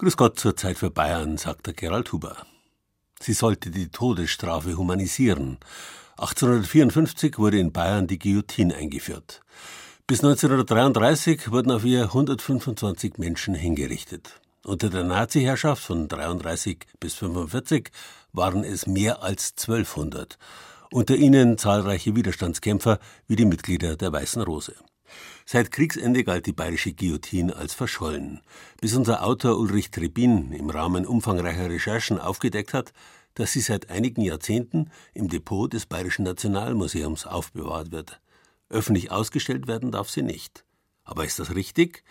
Grüß Gott zur Zeit für Bayern, sagt der Gerald Huber. Sie sollte die Todesstrafe humanisieren. 1854 wurde in Bayern die Guillotine eingeführt. Bis 1933 wurden auf ihr 125 Menschen hingerichtet. Unter der Nazi-Herrschaft von 33 bis 45 waren es mehr als 1200. Unter ihnen zahlreiche Widerstandskämpfer wie die Mitglieder der Weißen Rose. Seit Kriegsende galt die bayerische Guillotine als verschollen, bis unser Autor Ulrich Trebin im Rahmen umfangreicher Recherchen aufgedeckt hat, dass sie seit einigen Jahrzehnten im Depot des Bayerischen Nationalmuseums aufbewahrt wird. Öffentlich ausgestellt werden darf sie nicht. Aber ist das richtig?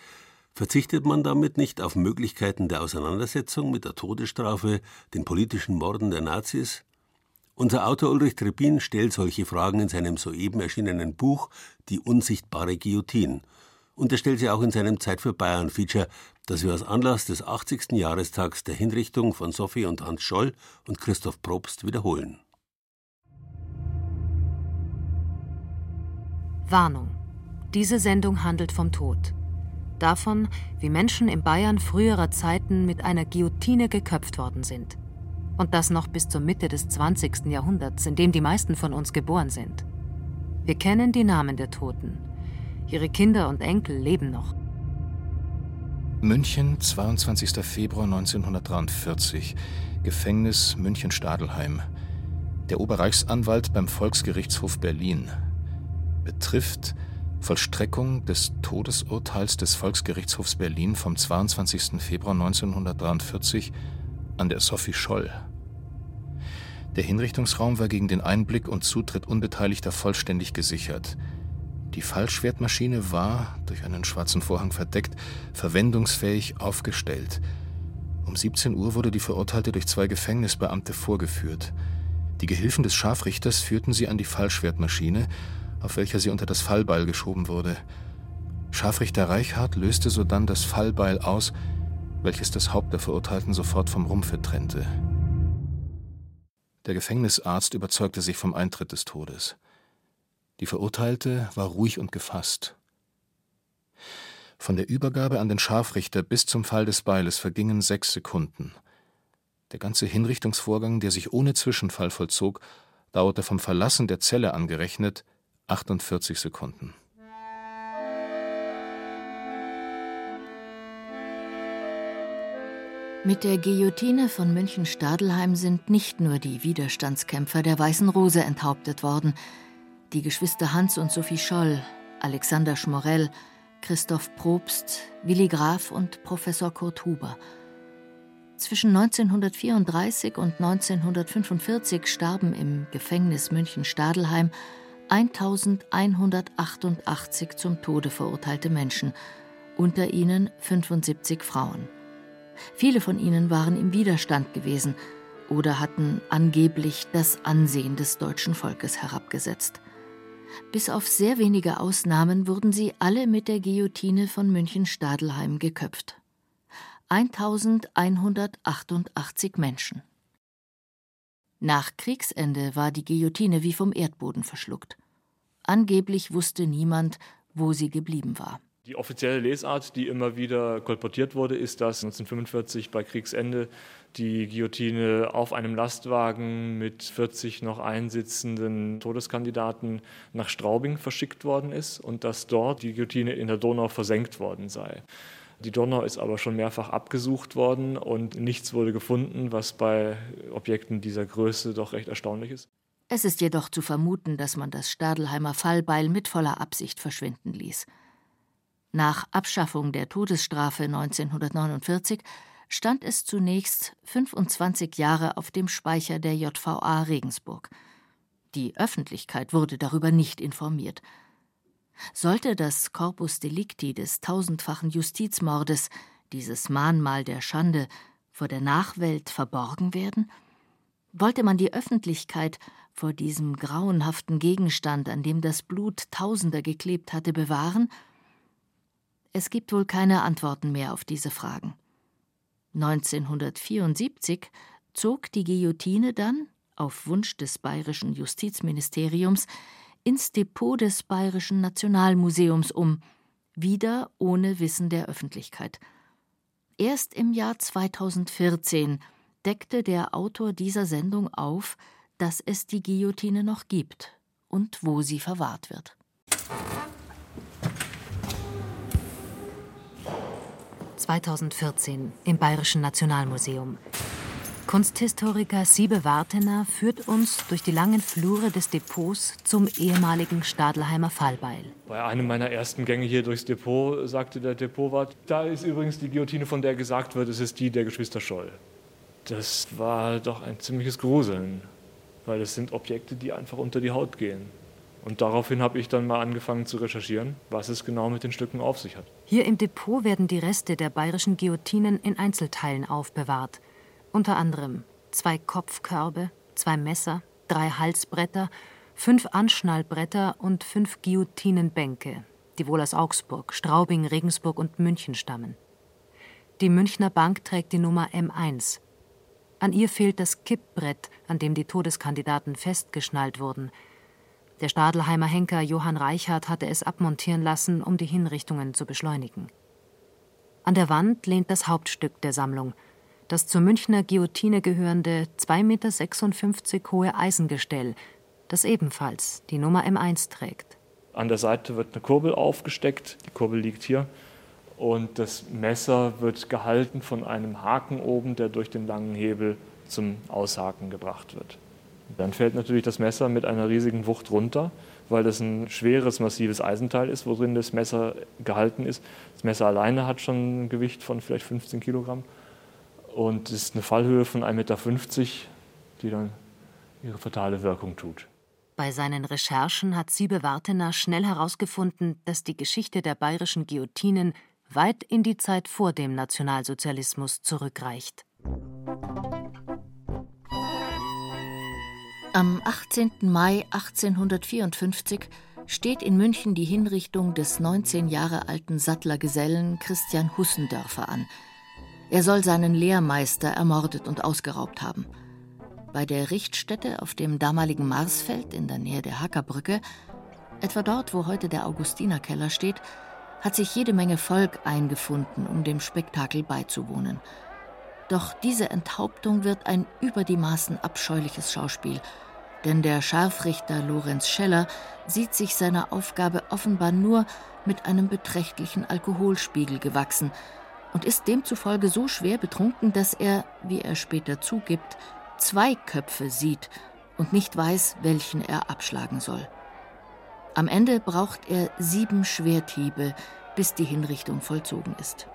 Verzichtet man damit nicht auf Möglichkeiten der Auseinandersetzung mit der Todesstrafe, den politischen Morden der Nazis? Unser Autor Ulrich Trebin stellt solche Fragen in seinem soeben erschienenen Buch Die unsichtbare Guillotine. Und er stellt sie auch in seinem Zeit für Bayern Feature, das wir aus Anlass des 80. Jahrestags der Hinrichtung von Sophie und Hans Scholl und Christoph Probst wiederholen. Warnung. Diese Sendung handelt vom Tod. Davon, wie Menschen in Bayern früherer Zeiten mit einer Guillotine geköpft worden sind und das noch bis zur Mitte des 20. Jahrhunderts, in dem die meisten von uns geboren sind. Wir kennen die Namen der Toten. Ihre Kinder und Enkel leben noch. München, 22. Februar 1943. Gefängnis München-Stadelheim. Der Oberreichsanwalt beim Volksgerichtshof Berlin betrifft Vollstreckung des Todesurteils des Volksgerichtshofs Berlin vom 22. Februar 1943 an der Sophie Scholl. Der Hinrichtungsraum war gegen den Einblick und Zutritt Unbeteiligter vollständig gesichert. Die Fallschwertmaschine war, durch einen schwarzen Vorhang verdeckt, verwendungsfähig aufgestellt. Um 17 Uhr wurde die Verurteilte durch zwei Gefängnisbeamte vorgeführt. Die Gehilfen des Scharfrichters führten sie an die Fallschwertmaschine, auf welcher sie unter das Fallbeil geschoben wurde. Scharfrichter Reichhardt löste sodann das Fallbeil aus, welches das Haupt der Verurteilten sofort vom Rumpfe trennte. Der Gefängnisarzt überzeugte sich vom Eintritt des Todes. Die Verurteilte war ruhig und gefasst. Von der Übergabe an den Scharfrichter bis zum Fall des Beiles vergingen sechs Sekunden. Der ganze Hinrichtungsvorgang, der sich ohne Zwischenfall vollzog, dauerte vom Verlassen der Zelle angerechnet 48 Sekunden. Mit der Guillotine von München-Stadelheim sind nicht nur die Widerstandskämpfer der Weißen Rose enthauptet worden. Die Geschwister Hans und Sophie Scholl, Alexander Schmorell, Christoph Probst, Willi Graf und Professor Kurt Huber. Zwischen 1934 und 1945 starben im Gefängnis München-Stadelheim 1188 zum Tode verurteilte Menschen, unter ihnen 75 Frauen. Viele von ihnen waren im Widerstand gewesen oder hatten angeblich das Ansehen des deutschen Volkes herabgesetzt. Bis auf sehr wenige Ausnahmen wurden sie alle mit der Guillotine von München-Stadelheim geköpft. 1188 Menschen. Nach Kriegsende war die Guillotine wie vom Erdboden verschluckt. Angeblich wusste niemand, wo sie geblieben war. Die offizielle Lesart, die immer wieder kolportiert wurde, ist, dass 1945 bei Kriegsende die Guillotine auf einem Lastwagen mit 40 noch einsitzenden Todeskandidaten nach Straubing verschickt worden ist und dass dort die Guillotine in der Donau versenkt worden sei. Die Donau ist aber schon mehrfach abgesucht worden und nichts wurde gefunden, was bei Objekten dieser Größe doch recht erstaunlich ist. Es ist jedoch zu vermuten, dass man das Stadelheimer Fallbeil mit voller Absicht verschwinden ließ. Nach Abschaffung der Todesstrafe 1949 stand es zunächst 25 Jahre auf dem Speicher der JVA Regensburg. Die Öffentlichkeit wurde darüber nicht informiert. Sollte das Corpus Delicti des tausendfachen Justizmordes, dieses Mahnmal der Schande, vor der Nachwelt verborgen werden? Wollte man die Öffentlichkeit vor diesem grauenhaften Gegenstand, an dem das Blut Tausender geklebt hatte, bewahren? Es gibt wohl keine Antworten mehr auf diese Fragen. 1974 zog die Guillotine dann, auf Wunsch des bayerischen Justizministeriums, ins Depot des Bayerischen Nationalmuseums um, wieder ohne Wissen der Öffentlichkeit. erst im Jahr 2014 deckte der Autor dieser Sendung auf, dass es die Guillotine noch gibt und wo sie verwahrt wird. 2014 im Bayerischen Nationalmuseum. Kunsthistoriker Siebe Wartener führt uns durch die langen Flure des Depots zum ehemaligen Stadelheimer Fallbeil. Bei einem meiner ersten Gänge hier durchs Depot sagte der Depotwart, da ist übrigens die Guillotine, von der gesagt wird, es ist die der Geschwister Scholl. Das war doch ein ziemliches Gruseln, weil es sind Objekte, die einfach unter die Haut gehen. Und daraufhin habe ich dann mal angefangen zu recherchieren, was es genau mit den Stücken auf sich hat. Hier im Depot werden die Reste der bayerischen Guillotinen in Einzelteilen aufbewahrt. Unter anderem zwei Kopfkörbe, zwei Messer, drei Halsbretter, fünf Anschnallbretter und fünf Guillotinenbänke, die wohl aus Augsburg, Straubing, Regensburg und München stammen. Die Münchner Bank trägt die Nummer M1. An ihr fehlt das Kippbrett, an dem die Todeskandidaten festgeschnallt wurden – der Stadelheimer Henker Johann Reichhardt hatte es abmontieren lassen, um die Hinrichtungen zu beschleunigen. An der Wand lehnt das Hauptstück der Sammlung, das zur Münchner Guillotine gehörende 2,56 Meter hohe Eisengestell, das ebenfalls die Nummer M1 trägt. An der Seite wird eine Kurbel aufgesteckt, die Kurbel liegt hier, und das Messer wird gehalten von einem Haken oben, der durch den langen Hebel zum Aushaken gebracht wird. Dann fällt natürlich das Messer mit einer riesigen Wucht runter, weil das ein schweres, massives Eisenteil ist, worin das Messer gehalten ist. Das Messer alleine hat schon ein Gewicht von vielleicht 15 Kilogramm und es ist eine Fallhöhe von 1,50 Meter, die dann ihre fatale Wirkung tut. Bei seinen Recherchen hat Siebe Wartener schnell herausgefunden, dass die Geschichte der bayerischen Guillotinen weit in die Zeit vor dem Nationalsozialismus zurückreicht. Am 18. Mai 1854 steht in München die Hinrichtung des 19 Jahre alten Sattlergesellen Christian Hussendörfer an. Er soll seinen Lehrmeister ermordet und ausgeraubt haben. Bei der Richtstätte auf dem damaligen Marsfeld in der Nähe der Hackerbrücke, etwa dort, wo heute der Augustinerkeller steht, hat sich jede Menge Volk eingefunden, um dem Spektakel beizuwohnen. Doch diese Enthauptung wird ein über die Maßen abscheuliches Schauspiel, denn der Scharfrichter Lorenz Scheller sieht sich seiner Aufgabe offenbar nur mit einem beträchtlichen Alkoholspiegel gewachsen und ist demzufolge so schwer betrunken, dass er, wie er später zugibt, zwei Köpfe sieht und nicht weiß, welchen er abschlagen soll. Am Ende braucht er sieben Schwerthiebe, bis die Hinrichtung vollzogen ist.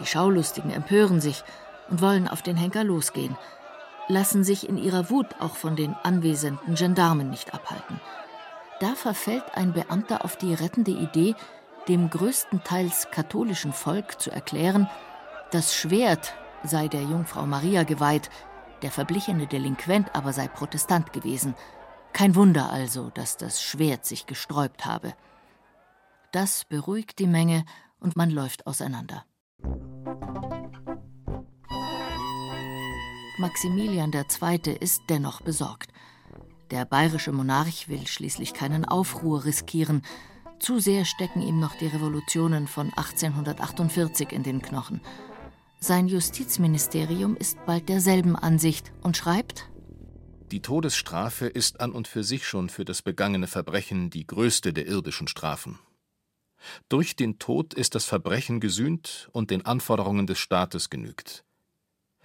Die Schaulustigen empören sich und wollen auf den Henker losgehen, lassen sich in ihrer Wut auch von den anwesenden Gendarmen nicht abhalten. Da verfällt ein Beamter auf die rettende Idee, dem größtenteils katholischen Volk zu erklären, das Schwert sei der Jungfrau Maria geweiht, der verblichene Delinquent aber sei Protestant gewesen. Kein Wunder also, dass das Schwert sich gesträubt habe. Das beruhigt die Menge und man läuft auseinander. Maximilian II. ist dennoch besorgt. Der bayerische Monarch will schließlich keinen Aufruhr riskieren. Zu sehr stecken ihm noch die Revolutionen von 1848 in den Knochen. Sein Justizministerium ist bald derselben Ansicht und schreibt Die Todesstrafe ist an und für sich schon für das begangene Verbrechen die größte der irdischen Strafen. Durch den Tod ist das Verbrechen gesühnt und den Anforderungen des Staates genügt.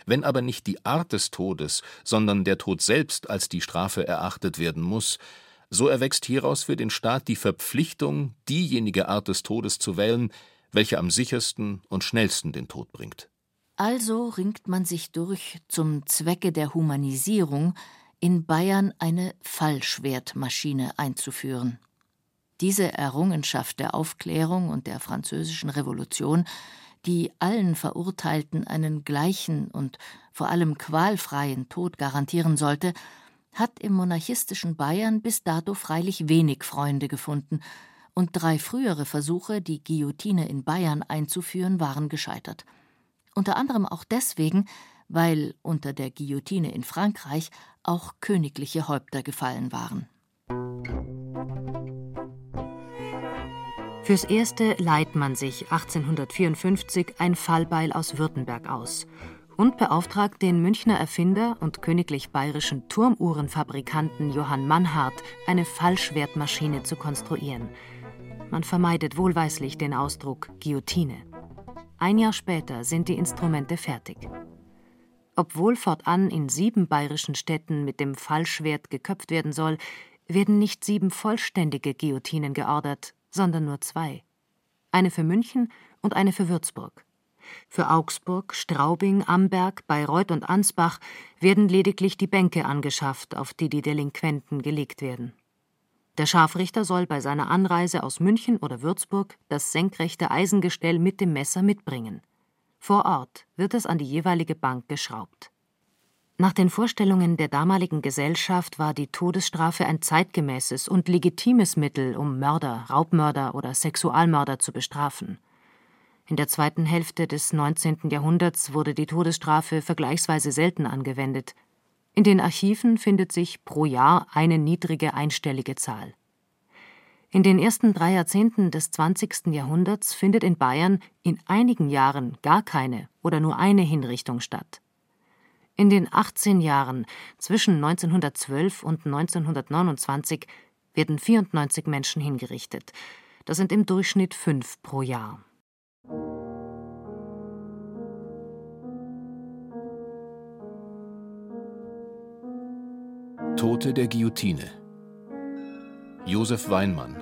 Wenn aber nicht die Art des Todes, sondern der Tod selbst als die Strafe erachtet werden muss, so erwächst hieraus für den Staat die Verpflichtung, diejenige Art des Todes zu wählen, welche am sichersten und schnellsten den Tod bringt. Also ringt man sich durch, zum Zwecke der Humanisierung in Bayern eine Fallschwertmaschine einzuführen. Diese Errungenschaft der Aufklärung und der Französischen Revolution die allen Verurteilten einen gleichen und vor allem qualfreien Tod garantieren sollte, hat im monarchistischen Bayern bis dato freilich wenig Freunde gefunden, und drei frühere Versuche, die Guillotine in Bayern einzuführen, waren gescheitert. Unter anderem auch deswegen, weil unter der Guillotine in Frankreich auch königliche Häupter gefallen waren. Fürs Erste leiht man sich 1854 ein Fallbeil aus Württemberg aus und beauftragt den Münchner Erfinder und königlich bayerischen Turmuhrenfabrikanten Johann Mannhardt, eine Fallschwertmaschine zu konstruieren. Man vermeidet wohlweislich den Ausdruck Guillotine. Ein Jahr später sind die Instrumente fertig. Obwohl fortan in sieben bayerischen Städten mit dem Fallschwert geköpft werden soll, werden nicht sieben vollständige Guillotinen geordert, sondern nur zwei. Eine für München und eine für Würzburg. Für Augsburg, Straubing, Amberg, Bayreuth und Ansbach werden lediglich die Bänke angeschafft, auf die die Delinquenten gelegt werden. Der Scharfrichter soll bei seiner Anreise aus München oder Würzburg das senkrechte Eisengestell mit dem Messer mitbringen. Vor Ort wird es an die jeweilige Bank geschraubt. Nach den Vorstellungen der damaligen Gesellschaft war die Todesstrafe ein zeitgemäßes und legitimes Mittel, um Mörder, Raubmörder oder Sexualmörder zu bestrafen. In der zweiten Hälfte des 19. Jahrhunderts wurde die Todesstrafe vergleichsweise selten angewendet, in den Archiven findet sich pro Jahr eine niedrige einstellige Zahl. In den ersten drei Jahrzehnten des 20. Jahrhunderts findet in Bayern in einigen Jahren gar keine oder nur eine Hinrichtung statt. In den 18 Jahren zwischen 1912 und 1929 werden 94 Menschen hingerichtet. Das sind im Durchschnitt fünf pro Jahr. Tote der Guillotine. Josef Weinmann,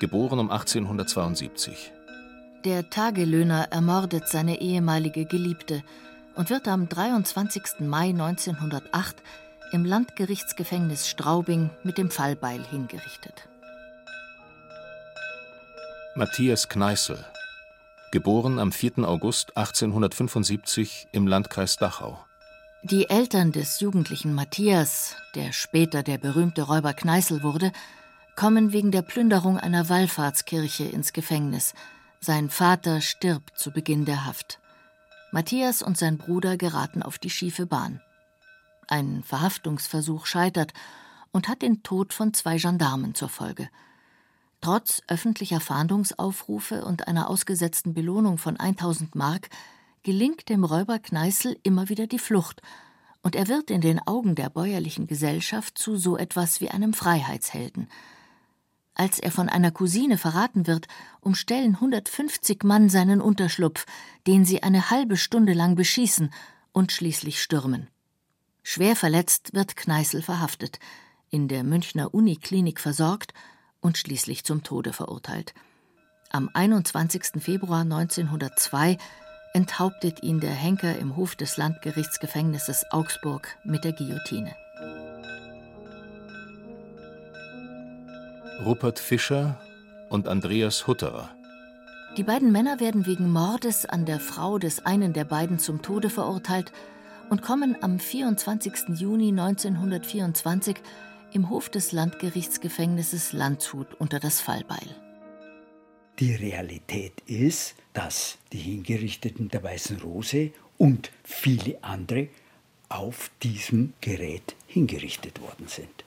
geboren um 1872. Der Tagelöhner ermordet seine ehemalige Geliebte und wird am 23. Mai 1908 im Landgerichtsgefängnis Straubing mit dem Fallbeil hingerichtet. Matthias Kneißl, geboren am 4. August 1875 im Landkreis Dachau. Die Eltern des jugendlichen Matthias, der später der berühmte Räuber Kneißl wurde, kommen wegen der Plünderung einer Wallfahrtskirche ins Gefängnis. Sein Vater stirbt zu Beginn der Haft. Matthias und sein Bruder geraten auf die schiefe Bahn. Ein Verhaftungsversuch scheitert und hat den Tod von zwei Gendarmen zur Folge. Trotz öffentlicher Fahndungsaufrufe und einer ausgesetzten Belohnung von 1000 Mark gelingt dem Räuber Kneißl immer wieder die Flucht, und er wird in den Augen der bäuerlichen Gesellschaft zu so etwas wie einem Freiheitshelden. Als er von einer Cousine verraten wird, umstellen 150 Mann seinen Unterschlupf, den sie eine halbe Stunde lang beschießen und schließlich stürmen. Schwer verletzt wird Kneißl verhaftet, in der Münchner Uniklinik versorgt und schließlich zum Tode verurteilt. Am 21. Februar 1902 enthauptet ihn der Henker im Hof des Landgerichtsgefängnisses Augsburg mit der Guillotine. Rupert Fischer und Andreas Hutterer. Die beiden Männer werden wegen Mordes an der Frau des einen der beiden zum Tode verurteilt und kommen am 24. Juni 1924 im Hof des Landgerichtsgefängnisses Landshut unter das Fallbeil. Die Realität ist, dass die Hingerichteten der Weißen Rose und viele andere auf diesem Gerät hingerichtet worden sind.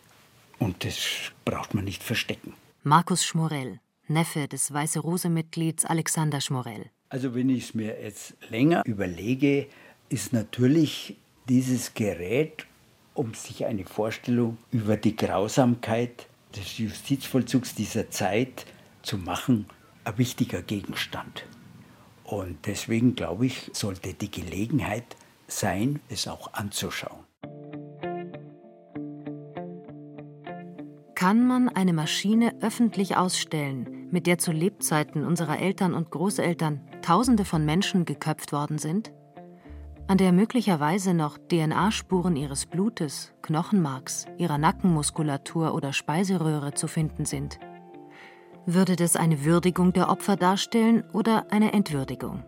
Und das braucht man nicht verstecken. Markus Schmorell, Neffe des Weiße Rose-Mitglieds Alexander Schmorell. Also wenn ich es mir jetzt länger überlege, ist natürlich dieses Gerät, um sich eine Vorstellung über die Grausamkeit des Justizvollzugs dieser Zeit zu machen, ein wichtiger Gegenstand. Und deswegen glaube ich, sollte die Gelegenheit sein, es auch anzuschauen. Kann man eine Maschine öffentlich ausstellen, mit der zu Lebzeiten unserer Eltern und Großeltern Tausende von Menschen geköpft worden sind? An der möglicherweise noch DNA-Spuren ihres Blutes, Knochenmarks, ihrer Nackenmuskulatur oder Speiseröhre zu finden sind? Würde das eine Würdigung der Opfer darstellen oder eine Entwürdigung?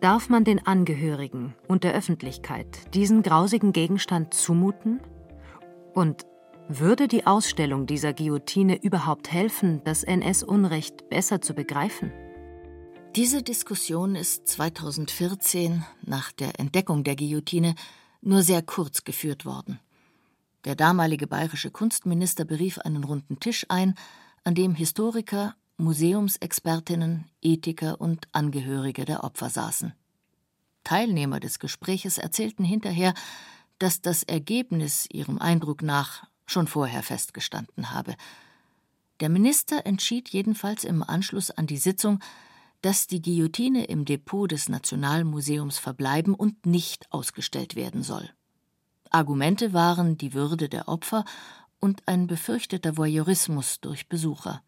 Darf man den Angehörigen und der Öffentlichkeit diesen grausigen Gegenstand zumuten? Und würde die Ausstellung dieser Guillotine überhaupt helfen, das NS-Unrecht besser zu begreifen? Diese Diskussion ist 2014 nach der Entdeckung der Guillotine nur sehr kurz geführt worden. Der damalige bayerische Kunstminister berief einen runden Tisch ein, an dem Historiker, Museumsexpertinnen, Ethiker und Angehörige der Opfer saßen. Teilnehmer des Gespräches erzählten hinterher, dass das Ergebnis ihrem Eindruck nach schon vorher festgestanden habe. Der Minister entschied jedenfalls im Anschluss an die Sitzung, dass die Guillotine im Depot des Nationalmuseums verbleiben und nicht ausgestellt werden soll. Argumente waren die Würde der Opfer und ein befürchteter Voyeurismus durch Besucher.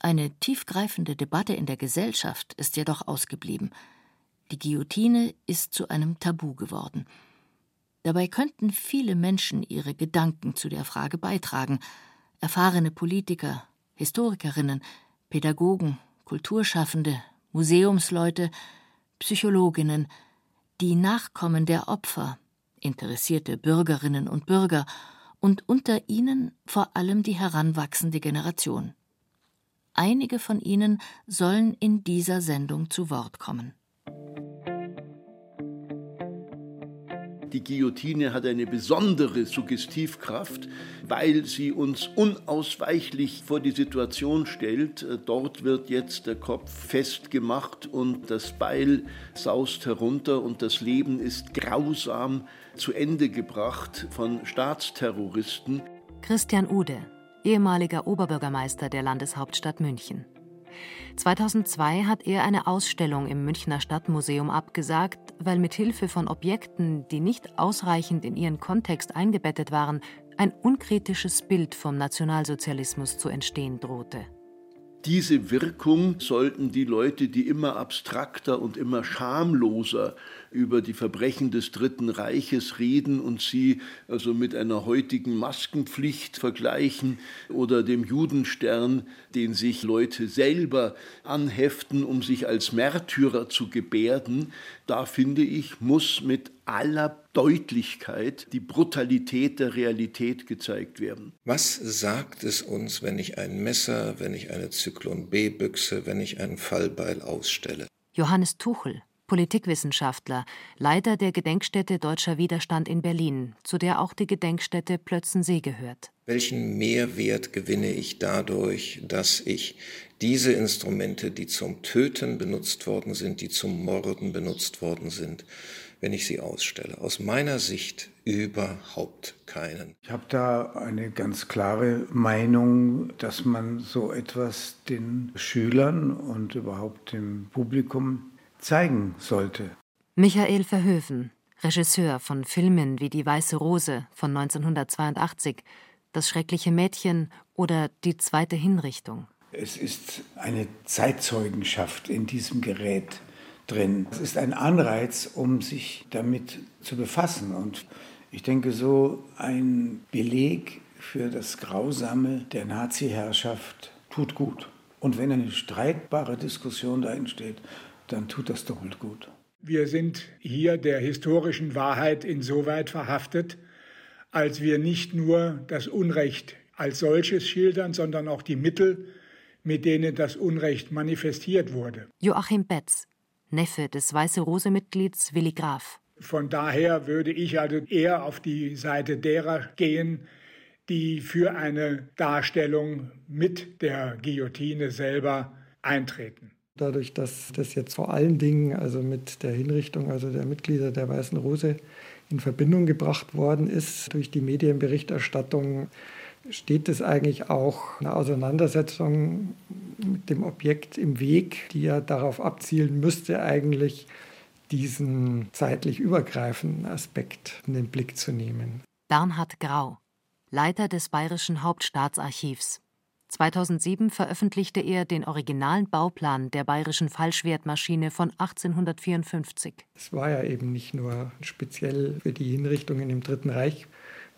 Eine tiefgreifende Debatte in der Gesellschaft ist jedoch ausgeblieben. Die Guillotine ist zu einem Tabu geworden. Dabei könnten viele Menschen ihre Gedanken zu der Frage beitragen. Erfahrene Politiker, Historikerinnen, Pädagogen, Kulturschaffende, Museumsleute, Psychologinnen, die Nachkommen der Opfer, interessierte Bürgerinnen und Bürger und unter ihnen vor allem die heranwachsende Generation. Einige von ihnen sollen in dieser Sendung zu Wort kommen. Die Guillotine hat eine besondere Suggestivkraft, weil sie uns unausweichlich vor die Situation stellt. Dort wird jetzt der Kopf festgemacht und das Beil saust herunter und das Leben ist grausam zu Ende gebracht von Staatsterroristen. Christian Ude, ehemaliger Oberbürgermeister der Landeshauptstadt München. 2002 hat er eine Ausstellung im Münchner Stadtmuseum abgesagt, weil mit Hilfe von Objekten, die nicht ausreichend in ihren Kontext eingebettet waren, ein unkritisches Bild vom Nationalsozialismus zu entstehen drohte. Diese Wirkung sollten die Leute, die immer abstrakter und immer schamloser über die Verbrechen des Dritten Reiches reden und sie also mit einer heutigen Maskenpflicht vergleichen oder dem Judenstern, den sich Leute selber anheften, um sich als Märtyrer zu gebärden, da finde ich, muss mit aller Deutlichkeit die Brutalität der Realität gezeigt werden. Was sagt es uns, wenn ich ein Messer, wenn ich eine Zyklon B-Büchse, wenn ich einen Fallbeil ausstelle? Johannes Tuchel, Politikwissenschaftler, Leiter der Gedenkstätte Deutscher Widerstand in Berlin, zu der auch die Gedenkstätte Plötzensee gehört. Welchen Mehrwert gewinne ich dadurch, dass ich diese Instrumente, die zum Töten benutzt worden sind, die zum Morden benutzt worden sind, wenn ich sie ausstelle. Aus meiner Sicht überhaupt keinen. Ich habe da eine ganz klare Meinung, dass man so etwas den Schülern und überhaupt dem Publikum zeigen sollte. Michael Verhöfen, Regisseur von Filmen wie Die Weiße Rose von 1982, Das schreckliche Mädchen oder Die zweite Hinrichtung. Es ist eine Zeitzeugenschaft in diesem Gerät drin. Es ist ein Anreiz, um sich damit zu befassen. Und ich denke, so ein Beleg für das Grausame der Nazi-Herrschaft tut gut. Und wenn eine streitbare Diskussion da entsteht, dann tut das doppelt gut. Wir sind hier der historischen Wahrheit insoweit verhaftet, als wir nicht nur das Unrecht als solches schildern, sondern auch die Mittel, mit denen das Unrecht manifestiert wurde. Joachim Betz, Neffe des Weiße Rose-Mitglieds Willi Graf. Von daher würde ich also eher auf die Seite derer gehen, die für eine Darstellung mit der Guillotine selber eintreten. Dadurch, dass das jetzt vor allen Dingen also mit der Hinrichtung also der Mitglieder der Weißen Rose in Verbindung gebracht worden ist durch die Medienberichterstattung, steht es eigentlich auch eine Auseinandersetzung mit dem Objekt im Weg, die ja darauf abzielen müsste, eigentlich diesen zeitlich übergreifenden Aspekt in den Blick zu nehmen. Bernhard Grau, Leiter des Bayerischen Hauptstaatsarchivs. 2007 veröffentlichte er den originalen Bauplan der bayerischen Fallschwertmaschine von 1854. Es war ja eben nicht nur speziell für die Hinrichtungen im Dritten Reich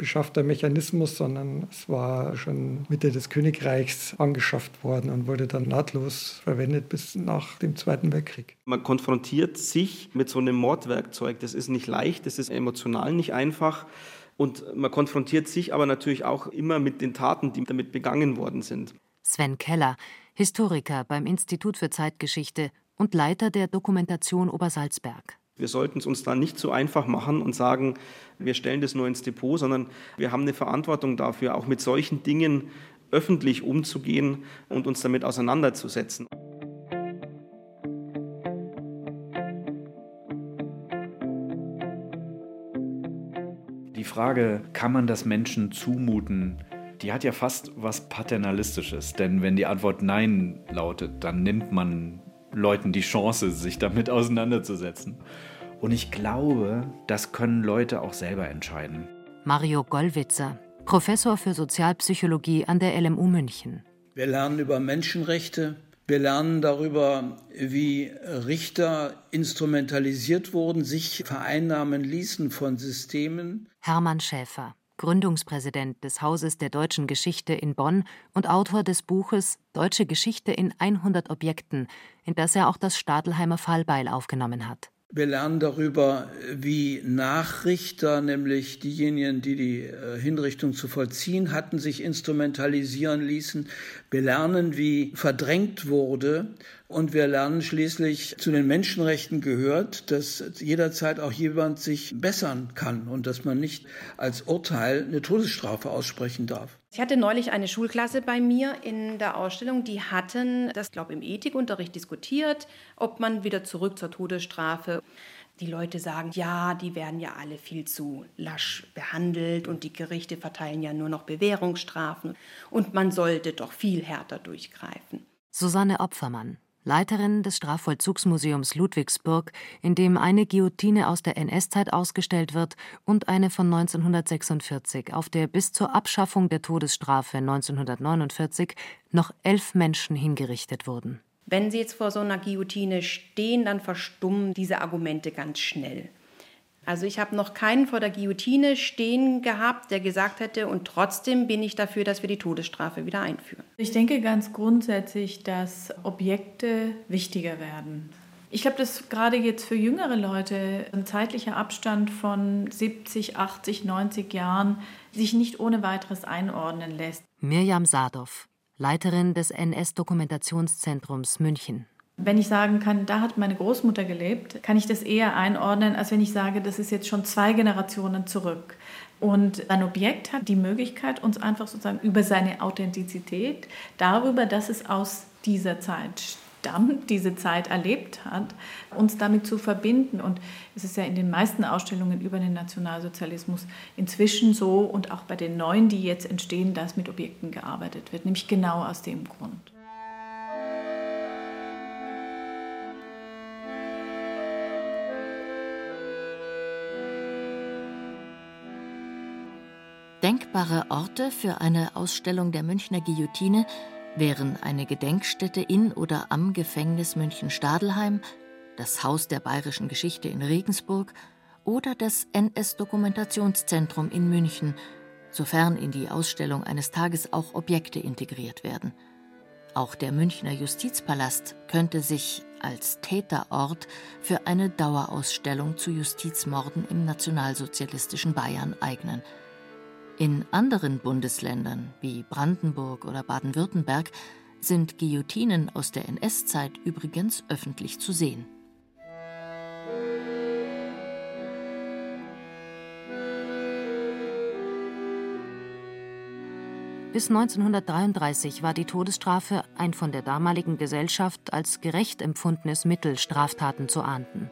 beschaffter Mechanismus, sondern es war schon Mitte des Königreichs angeschafft worden und wurde dann nahtlos verwendet bis nach dem Zweiten Weltkrieg. Man konfrontiert sich mit so einem Mordwerkzeug. Das ist nicht leicht, das ist emotional nicht einfach. Und man konfrontiert sich aber natürlich auch immer mit den Taten, die damit begangen worden sind. Sven Keller, Historiker beim Institut für Zeitgeschichte und Leiter der Dokumentation Obersalzberg. Wir sollten es uns da nicht so einfach machen und sagen, wir stellen das nur ins Depot, sondern wir haben eine Verantwortung dafür, auch mit solchen Dingen öffentlich umzugehen und uns damit auseinanderzusetzen. Die Frage, kann man das Menschen zumuten, die hat ja fast was Paternalistisches. Denn wenn die Antwort Nein lautet, dann nimmt man Leuten die Chance, sich damit auseinanderzusetzen. Und ich glaube, das können Leute auch selber entscheiden. Mario Gollwitzer, Professor für Sozialpsychologie an der LMU München. Wir lernen über Menschenrechte. Wir lernen darüber, wie Richter instrumentalisiert wurden, sich vereinnahmen ließen von Systemen. Hermann Schäfer, Gründungspräsident des Hauses der deutschen Geschichte in Bonn und Autor des Buches Deutsche Geschichte in 100 Objekten, in das er auch das Stadelheimer Fallbeil aufgenommen hat. Wir lernen darüber, wie Nachrichter, nämlich diejenigen, die die äh, Hinrichtung zu vollziehen hatten, sich instrumentalisieren ließen. Wir lernen, wie verdrängt wurde. Und wir lernen schließlich, zu den Menschenrechten gehört, dass jederzeit auch jemand sich bessern kann und dass man nicht als Urteil eine Todesstrafe aussprechen darf. Ich hatte neulich eine Schulklasse bei mir in der Ausstellung, die hatten das, glaube ich, im Ethikunterricht diskutiert, ob man wieder zurück zur Todesstrafe. Die Leute sagen, ja, die werden ja alle viel zu lasch behandelt und die Gerichte verteilen ja nur noch Bewährungsstrafen und man sollte doch viel härter durchgreifen. Susanne Opfermann, Leiterin des Strafvollzugsmuseums Ludwigsburg, in dem eine Guillotine aus der NS-Zeit ausgestellt wird und eine von 1946, auf der bis zur Abschaffung der Todesstrafe 1949 noch elf Menschen hingerichtet wurden. Wenn Sie jetzt vor so einer Guillotine stehen, dann verstummen diese Argumente ganz schnell. Also ich habe noch keinen vor der Guillotine stehen gehabt, der gesagt hätte, und trotzdem bin ich dafür, dass wir die Todesstrafe wieder einführen. Ich denke ganz grundsätzlich, dass Objekte wichtiger werden. Ich glaube, dass gerade jetzt für jüngere Leute ein zeitlicher Abstand von 70, 80, 90 Jahren sich nicht ohne weiteres einordnen lässt. Mirjam Sadow, Leiterin des NS-Dokumentationszentrums München. Wenn ich sagen kann, da hat meine Großmutter gelebt, kann ich das eher einordnen, als wenn ich sage, das ist jetzt schon zwei Generationen zurück. Und ein Objekt hat die Möglichkeit, uns einfach sozusagen über seine Authentizität, darüber, dass es aus dieser Zeit stammt, diese Zeit erlebt hat, uns damit zu verbinden. Und es ist ja in den meisten Ausstellungen über den Nationalsozialismus inzwischen so und auch bei den neuen, die jetzt entstehen, dass mit Objekten gearbeitet wird, nämlich genau aus dem Grund. Denkbare Orte für eine Ausstellung der Münchner Guillotine wären eine Gedenkstätte in oder am Gefängnis München-Stadelheim, das Haus der bayerischen Geschichte in Regensburg oder das NS-Dokumentationszentrum in München, sofern in die Ausstellung eines Tages auch Objekte integriert werden. Auch der Münchner Justizpalast könnte sich als Täterort für eine Dauerausstellung zu Justizmorden im nationalsozialistischen Bayern eignen – in anderen Bundesländern wie Brandenburg oder Baden-Württemberg sind Guillotinen aus der NS-Zeit übrigens öffentlich zu sehen. Bis 1933 war die Todesstrafe ein von der damaligen Gesellschaft als gerecht empfundenes Mittel, Straftaten zu ahnden.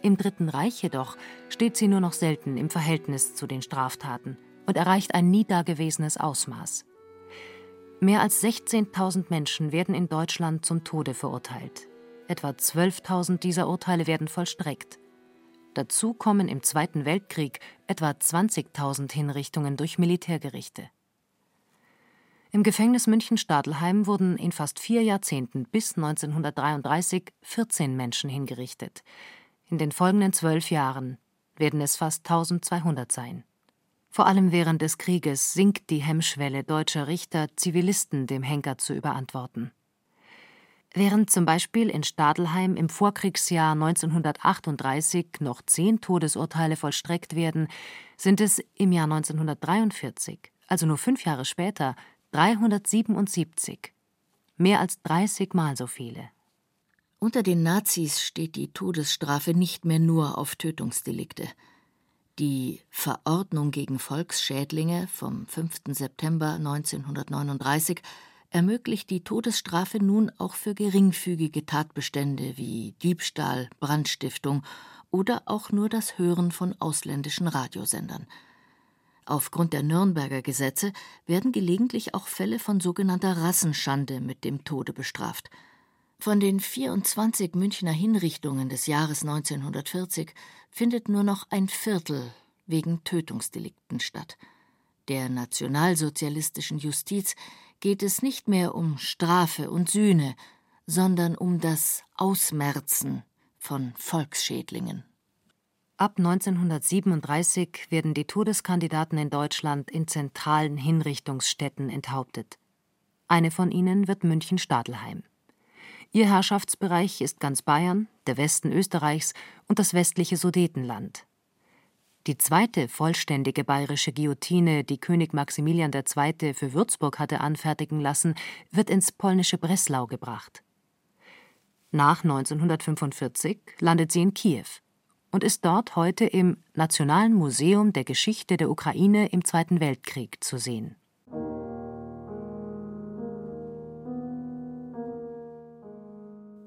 Im Dritten Reich jedoch steht sie nur noch selten im Verhältnis zu den Straftaten und erreicht ein nie dagewesenes Ausmaß. Mehr als 16.000 Menschen werden in Deutschland zum Tode verurteilt. Etwa 12.000 dieser Urteile werden vollstreckt. Dazu kommen im Zweiten Weltkrieg etwa 20.000 Hinrichtungen durch Militärgerichte. Im Gefängnis München-Stadelheim wurden in fast vier Jahrzehnten bis 1933 14 Menschen hingerichtet. In den folgenden zwölf Jahren werden es fast 1200 sein. Vor allem während des Krieges sinkt die Hemmschwelle deutscher Richter, Zivilisten dem Henker zu überantworten. Während zum Beispiel in Stadelheim im Vorkriegsjahr 1938 noch zehn Todesurteile vollstreckt werden, sind es im Jahr 1943, also nur fünf Jahre später, 377. Mehr als 30 Mal so viele. Unter den Nazis steht die Todesstrafe nicht mehr nur auf Tötungsdelikte. Die Verordnung gegen Volksschädlinge vom 5. September 1939 ermöglicht die Todesstrafe nun auch für geringfügige Tatbestände wie Diebstahl, Brandstiftung oder auch nur das Hören von ausländischen Radiosendern. Aufgrund der Nürnberger Gesetze werden gelegentlich auch Fälle von sogenannter Rassenschande mit dem Tode bestraft. Von den 24 Münchner Hinrichtungen des Jahres 1940 findet nur noch ein Viertel wegen Tötungsdelikten statt. Der nationalsozialistischen Justiz geht es nicht mehr um Strafe und Sühne, sondern um das Ausmerzen von Volksschädlingen. Ab 1937 werden die Todeskandidaten in Deutschland in zentralen Hinrichtungsstätten enthauptet. Eine von ihnen wird München-Stadelheim. Ihr Herrschaftsbereich ist ganz Bayern, der Westen Österreichs und das westliche Sudetenland. Die zweite vollständige bayerische Guillotine, die König Maximilian II. für Würzburg hatte anfertigen lassen, wird ins polnische Breslau gebracht. Nach 1945 landet sie in Kiew und ist dort heute im Nationalen Museum der Geschichte der Ukraine im Zweiten Weltkrieg zu sehen.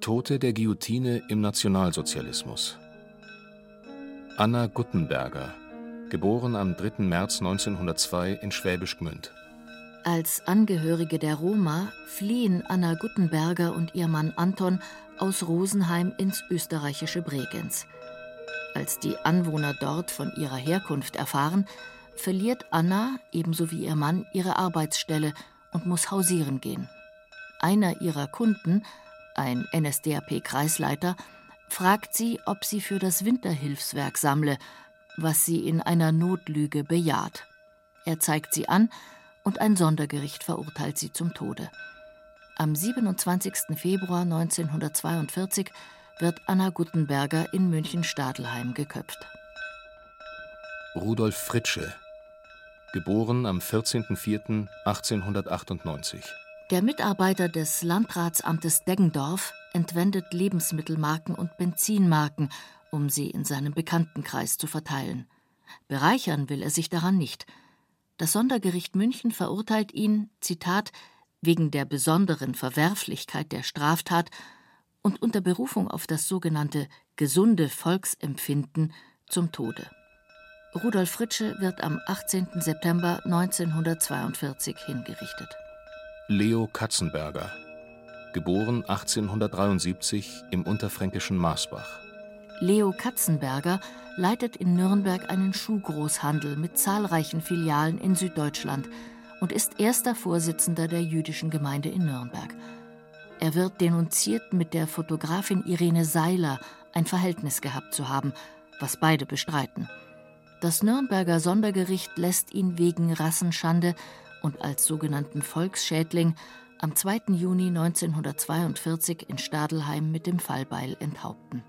Tote der Guillotine im Nationalsozialismus. Anna Guttenberger, geboren am 3. März 1902 in Schwäbisch Gmünd. Als Angehörige der Roma fliehen Anna Guttenberger und ihr Mann Anton aus Rosenheim ins österreichische Bregenz. Als die Anwohner dort von ihrer Herkunft erfahren, verliert Anna ebenso wie ihr Mann ihre Arbeitsstelle und muss hausieren gehen. Einer ihrer Kunden, ein NSDAP-Kreisleiter, fragt sie, ob sie für das Winterhilfswerk sammle, was sie in einer Notlüge bejaht. Er zeigt sie an und ein Sondergericht verurteilt sie zum Tode. Am 27. Februar 1942 wird Anna Guttenberger in München-Stadelheim geköpft. Rudolf Fritsche, geboren am 14.04.1898. Der Mitarbeiter des Landratsamtes Deggendorf entwendet Lebensmittelmarken und Benzinmarken, um sie in seinem Bekanntenkreis zu verteilen. Bereichern will er sich daran nicht. Das Sondergericht München verurteilt ihn, Zitat, wegen der besonderen Verwerflichkeit der Straftat und unter Berufung auf das sogenannte gesunde Volksempfinden zum Tode. Rudolf Fritsche wird am 18. September 1942 hingerichtet. Leo Katzenberger, geboren 1873 im unterfränkischen Marsbach. Leo Katzenberger leitet in Nürnberg einen Schuhgroßhandel mit zahlreichen Filialen in Süddeutschland und ist erster Vorsitzender der jüdischen Gemeinde in Nürnberg. Er wird denunziert, mit der Fotografin Irene Seiler ein Verhältnis gehabt zu haben, was beide bestreiten. Das Nürnberger Sondergericht lässt ihn wegen Rassenschande und als sogenannten Volksschädling am 2. Juni 1942 in Stadelheim mit dem Fallbeil enthaupten.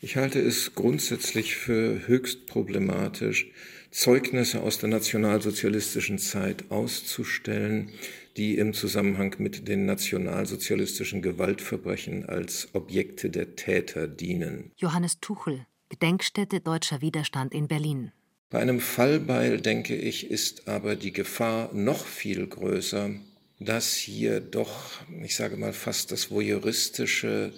Ich halte es grundsätzlich für höchst problematisch, Zeugnisse aus der nationalsozialistischen Zeit auszustellen, die im Zusammenhang mit den nationalsozialistischen Gewaltverbrechen als Objekte der Täter dienen. Johannes Tuchel, Gedenkstätte Deutscher Widerstand in Berlin. Bei einem Fallbeil, denke ich, ist aber die Gefahr noch viel größer, dass hier doch, ich sage mal, fast das Voyeuristische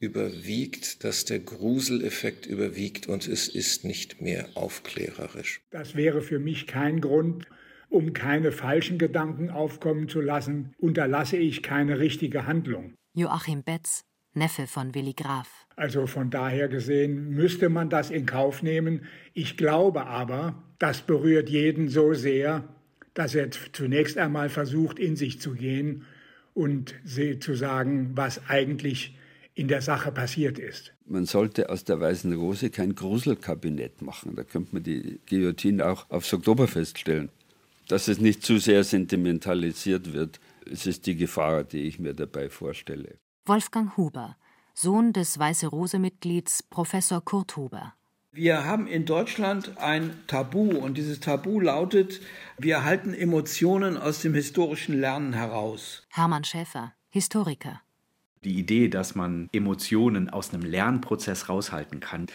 überwiegt, dass der Gruseleffekt überwiegt und es ist nicht mehr aufklärerisch. Das wäre für mich kein Grund, um keine falschen Gedanken aufkommen zu lassen, unterlasse ich keine richtige Handlung. Joachim Betz, Neffe von Willi Graf. Also von daher gesehen müsste man das in Kauf nehmen. Ich glaube aber, das berührt jeden so sehr, dass er zunächst einmal versucht, in sich zu gehen und zu sagen, was eigentlich in der Sache passiert ist. Man sollte aus der Weißen Rose kein Gruselkabinett machen. Da könnte man die Guillotine auch aufs Oktoberfest stellen. Dass es nicht zu sehr sentimentalisiert wird, es ist die Gefahr, die ich mir dabei vorstelle. Wolfgang Huber, Sohn des Weiße Rose-Mitglieds Professor Kurt Huber. Wir haben in Deutschland ein Tabu und dieses Tabu lautet, wir halten Emotionen aus dem historischen Lernen heraus. Hermann Schäfer, Historiker. Die Idee, dass man Emotionen aus einem Lernprozess raushalten kann,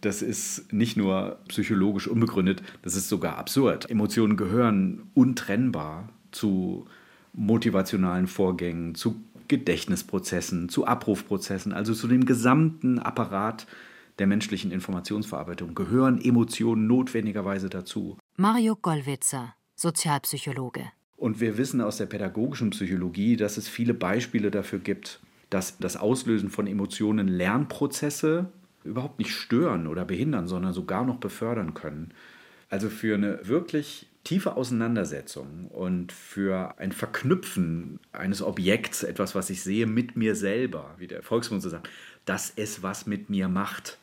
Das ist nicht nur psychologisch unbegründet, das ist sogar absurd. Emotionen gehören untrennbar zu motivationalen Vorgängen, zu Gedächtnisprozessen, zu Abrufprozessen, also zu dem gesamten Apparat der menschlichen Informationsverarbeitung gehören Emotionen notwendigerweise dazu. Mario Gollwitzer, Sozialpsychologe. Und wir wissen aus der pädagogischen Psychologie, dass es viele Beispiele dafür gibt, dass das Auslösen von Emotionen Lernprozesse überhaupt nicht stören oder behindern, sondern sogar noch befördern können. Also für eine wirklich tiefe Auseinandersetzung und für ein Verknüpfen eines Objekts, etwas, was ich sehe, mit mir selber, wie der Volksmund so sagt, dass es was mit mir macht,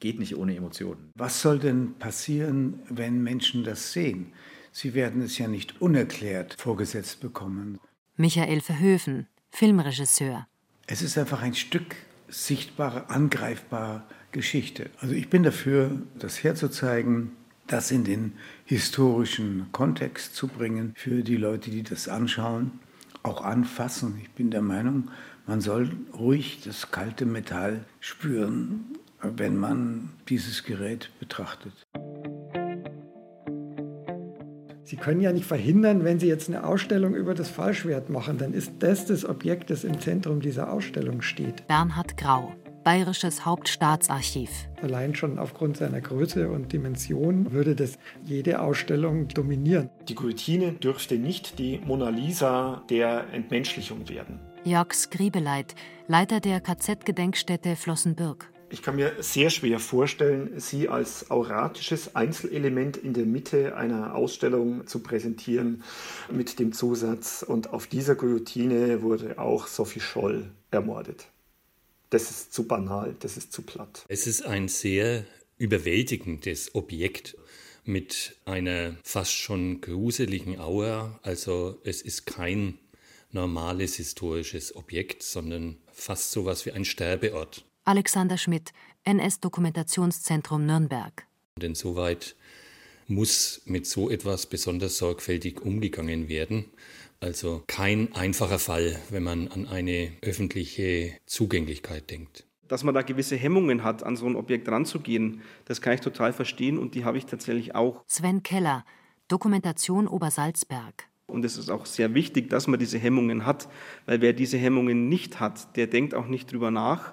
geht nicht ohne Emotionen. Was soll denn passieren, wenn Menschen das sehen? Sie werden es ja nicht unerklärt vorgesetzt bekommen. Michael Verhöfen, Filmregisseur. Es ist einfach ein Stück sichtbare, angreifbare Geschichte. Also ich bin dafür, das herzuzeigen, das in den historischen Kontext zu bringen für die Leute, die das anschauen, auch anfassen. Ich bin der Meinung, man soll ruhig das kalte Metall spüren, wenn man dieses Gerät betrachtet. Sie können ja nicht verhindern, wenn Sie jetzt eine Ausstellung über das Fallschwert machen, dann ist das das Objekt, das im Zentrum dieser Ausstellung steht. Bernhard Grau, Bayerisches Hauptstaatsarchiv. Allein schon aufgrund seiner Größe und Dimension würde das jede Ausstellung dominieren. Die Guillotine dürfte nicht die Mona Lisa der Entmenschlichung werden. Jörg Skribeleit, Leiter der KZ-Gedenkstätte Flossenbürg. Ich kann mir sehr schwer vorstellen, sie als auratisches Einzelelement in der Mitte einer Ausstellung zu präsentieren mit dem Zusatz, und auf dieser Guillotine wurde auch Sophie Scholl ermordet. Das ist zu banal, das ist zu platt. Es ist ein sehr überwältigendes Objekt mit einer fast schon gruseligen Aura. Also es ist kein normales historisches Objekt, sondern fast so was wie ein Sterbeort. Alexander Schmidt, NS-Dokumentationszentrum Nürnberg. Und insoweit muss mit so etwas besonders sorgfältig umgegangen werden. Also kein einfacher Fall, wenn man an eine öffentliche Zugänglichkeit denkt. Dass man da gewisse Hemmungen hat, an so ein Objekt ranzugehen, das kann ich total verstehen und die habe ich tatsächlich auch. Sven Keller, Dokumentation Obersalzberg. Und es ist auch sehr wichtig, dass man diese Hemmungen hat, weil wer diese Hemmungen nicht hat, der denkt auch nicht drüber nach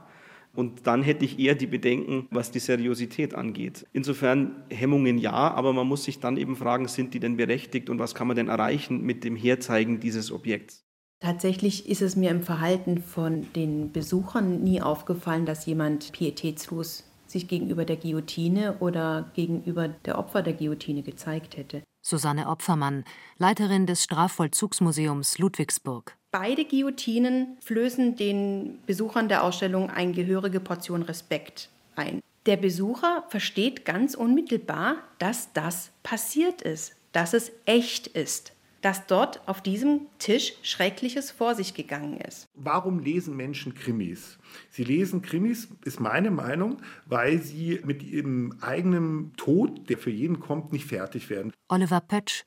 und dann hätte ich eher die Bedenken, was die Seriosität angeht. Insofern Hemmungen ja, aber man muss sich dann eben fragen, sind die denn berechtigt und was kann man denn erreichen mit dem Herzeigen dieses Objekts? Tatsächlich ist es mir im Verhalten von den Besuchern nie aufgefallen, dass jemand pietätslos sich gegenüber der Guillotine oder gegenüber der Opfer der Guillotine gezeigt hätte. Susanne Opfermann, Leiterin des Strafvollzugsmuseums Ludwigsburg. Beide Guillotinen flößen den Besuchern der Ausstellung eine gehörige Portion Respekt ein. Der Besucher versteht ganz unmittelbar, dass das passiert ist, dass es echt ist dass dort auf diesem Tisch Schreckliches vor sich gegangen ist. Warum lesen Menschen Krimis? Sie lesen Krimis, ist meine Meinung, weil sie mit ihrem eigenen Tod, der für jeden kommt, nicht fertig werden. Oliver Pötsch,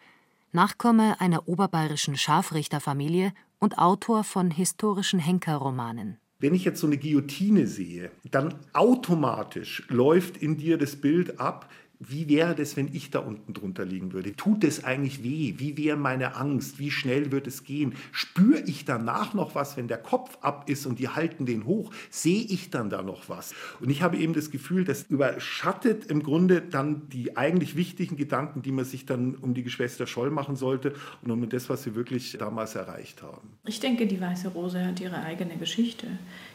Nachkomme einer oberbayerischen Scharfrichterfamilie und Autor von historischen Henkerromanen. Wenn ich jetzt so eine Guillotine sehe, dann automatisch läuft in dir das Bild ab, wie wäre das, wenn ich da unten drunter liegen würde? Tut es eigentlich weh? Wie wäre meine Angst? Wie schnell wird es gehen? Spüre ich danach noch was, wenn der Kopf ab ist und die halten den hoch? Sehe ich dann da noch was? Und ich habe eben das Gefühl, das überschattet im Grunde dann die eigentlich wichtigen Gedanken, die man sich dann um die Geschwister Scholl machen sollte und um das, was sie wirklich damals erreicht haben. Ich denke, die Weiße Rose hat ihre eigene Geschichte.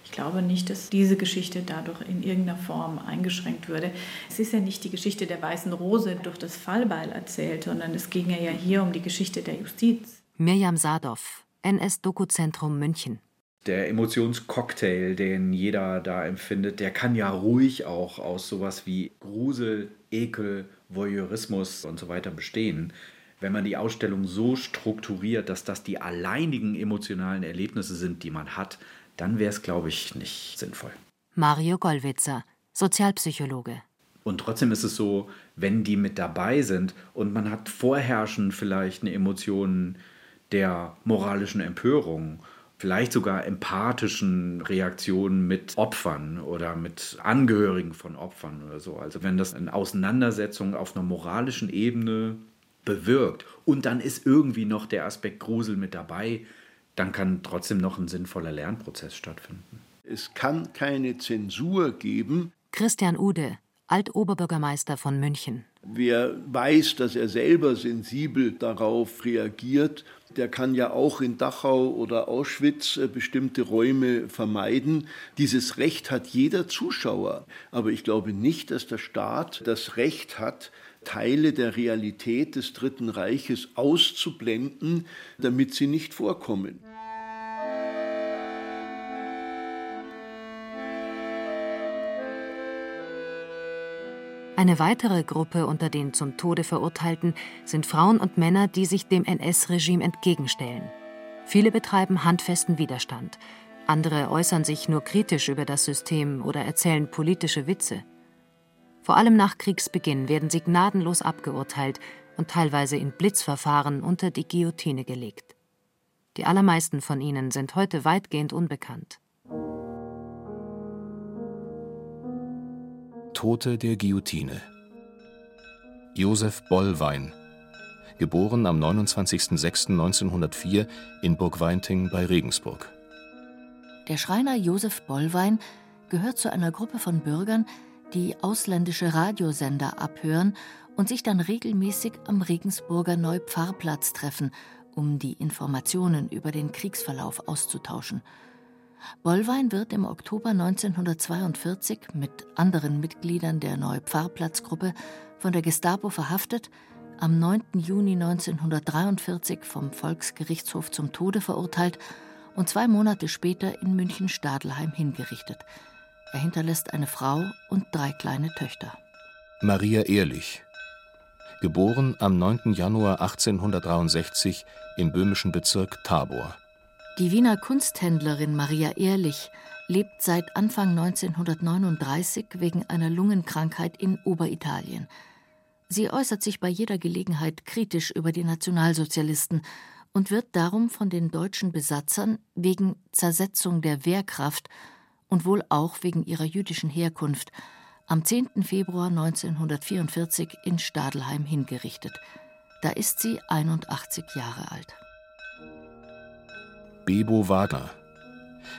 Ich glaube nicht, dass diese Geschichte dadurch in irgendeiner Form eingeschränkt würde. Es ist ja nicht die Geschichte der Weißen Rose durch das Fallbeil erzählt, sondern es ging ja hier um die Geschichte der Justiz. Mirjam Sadov, NS-Dokuzentrum München. Der Emotionscocktail, den jeder da empfindet, der kann ja ruhig auch aus sowas wie Grusel, Ekel, Voyeurismus und so weiter bestehen wenn man die Ausstellung so strukturiert, dass das die alleinigen emotionalen Erlebnisse sind, die man hat, dann wäre es, glaube ich, nicht sinnvoll. Mario Gollwitzer, Sozialpsychologe. Und trotzdem ist es so, wenn die mit dabei sind und man hat vorherrschend vielleicht eine Emotion der moralischen Empörung vielleicht sogar empathischen Reaktionen mit Opfern oder mit Angehörigen von Opfern oder so. Also wenn das eine Auseinandersetzung auf einer moralischen Ebene bewirkt und dann ist irgendwie noch der Aspekt Grusel mit dabei, dann kann trotzdem noch ein sinnvoller Lernprozess stattfinden. Es kann keine Zensur geben. Christian Ude, Altoberbürgermeister von München. Wer weiß, dass er selber sensibel darauf reagiert, der kann ja auch in Dachau oder Auschwitz äh, bestimmte Räume vermeiden. Dieses Recht hat jeder Zuschauer. Aber ich glaube nicht, dass der Staat das Recht hat, Teile der Realität des Dritten Reiches auszublenden, damit sie nicht vorkommen. Eine weitere Gruppe unter den zum Tode Verurteilten sind Frauen und Männer, die sich dem NS-Regime entgegenstellen. Viele betreiben handfesten Widerstand, andere äußern sich nur kritisch über das System oder erzählen politische Witze. Vor allem nach Kriegsbeginn werden sie gnadenlos abgeurteilt und teilweise in Blitzverfahren unter die Guillotine gelegt. Die allermeisten von ihnen sind heute weitgehend unbekannt. Tote der Guillotine. Josef Bollwein, geboren am 29.06.1904 in Burgweinting bei Regensburg. Der Schreiner Josef Bollwein gehört zu einer Gruppe von Bürgern, die ausländische Radiosender abhören und sich dann regelmäßig am Regensburger Neupfarrplatz treffen, um die Informationen über den Kriegsverlauf auszutauschen. Bollwein wird im Oktober 1942 mit anderen Mitgliedern der Neupfarrplatzgruppe von der Gestapo verhaftet, am 9. Juni 1943 vom Volksgerichtshof zum Tode verurteilt und zwei Monate später in München-Stadelheim hingerichtet. Er hinterlässt eine Frau und drei kleine Töchter. Maria Ehrlich, geboren am 9. Januar 1863 im böhmischen Bezirk Tabor. Die Wiener Kunsthändlerin Maria Ehrlich lebt seit Anfang 1939 wegen einer Lungenkrankheit in Oberitalien. Sie äußert sich bei jeder Gelegenheit kritisch über die Nationalsozialisten und wird darum von den deutschen Besatzern wegen Zersetzung der Wehrkraft und wohl auch wegen ihrer jüdischen Herkunft am 10. Februar 1944 in Stadelheim hingerichtet. Da ist sie 81 Jahre alt. Bebo Wagner,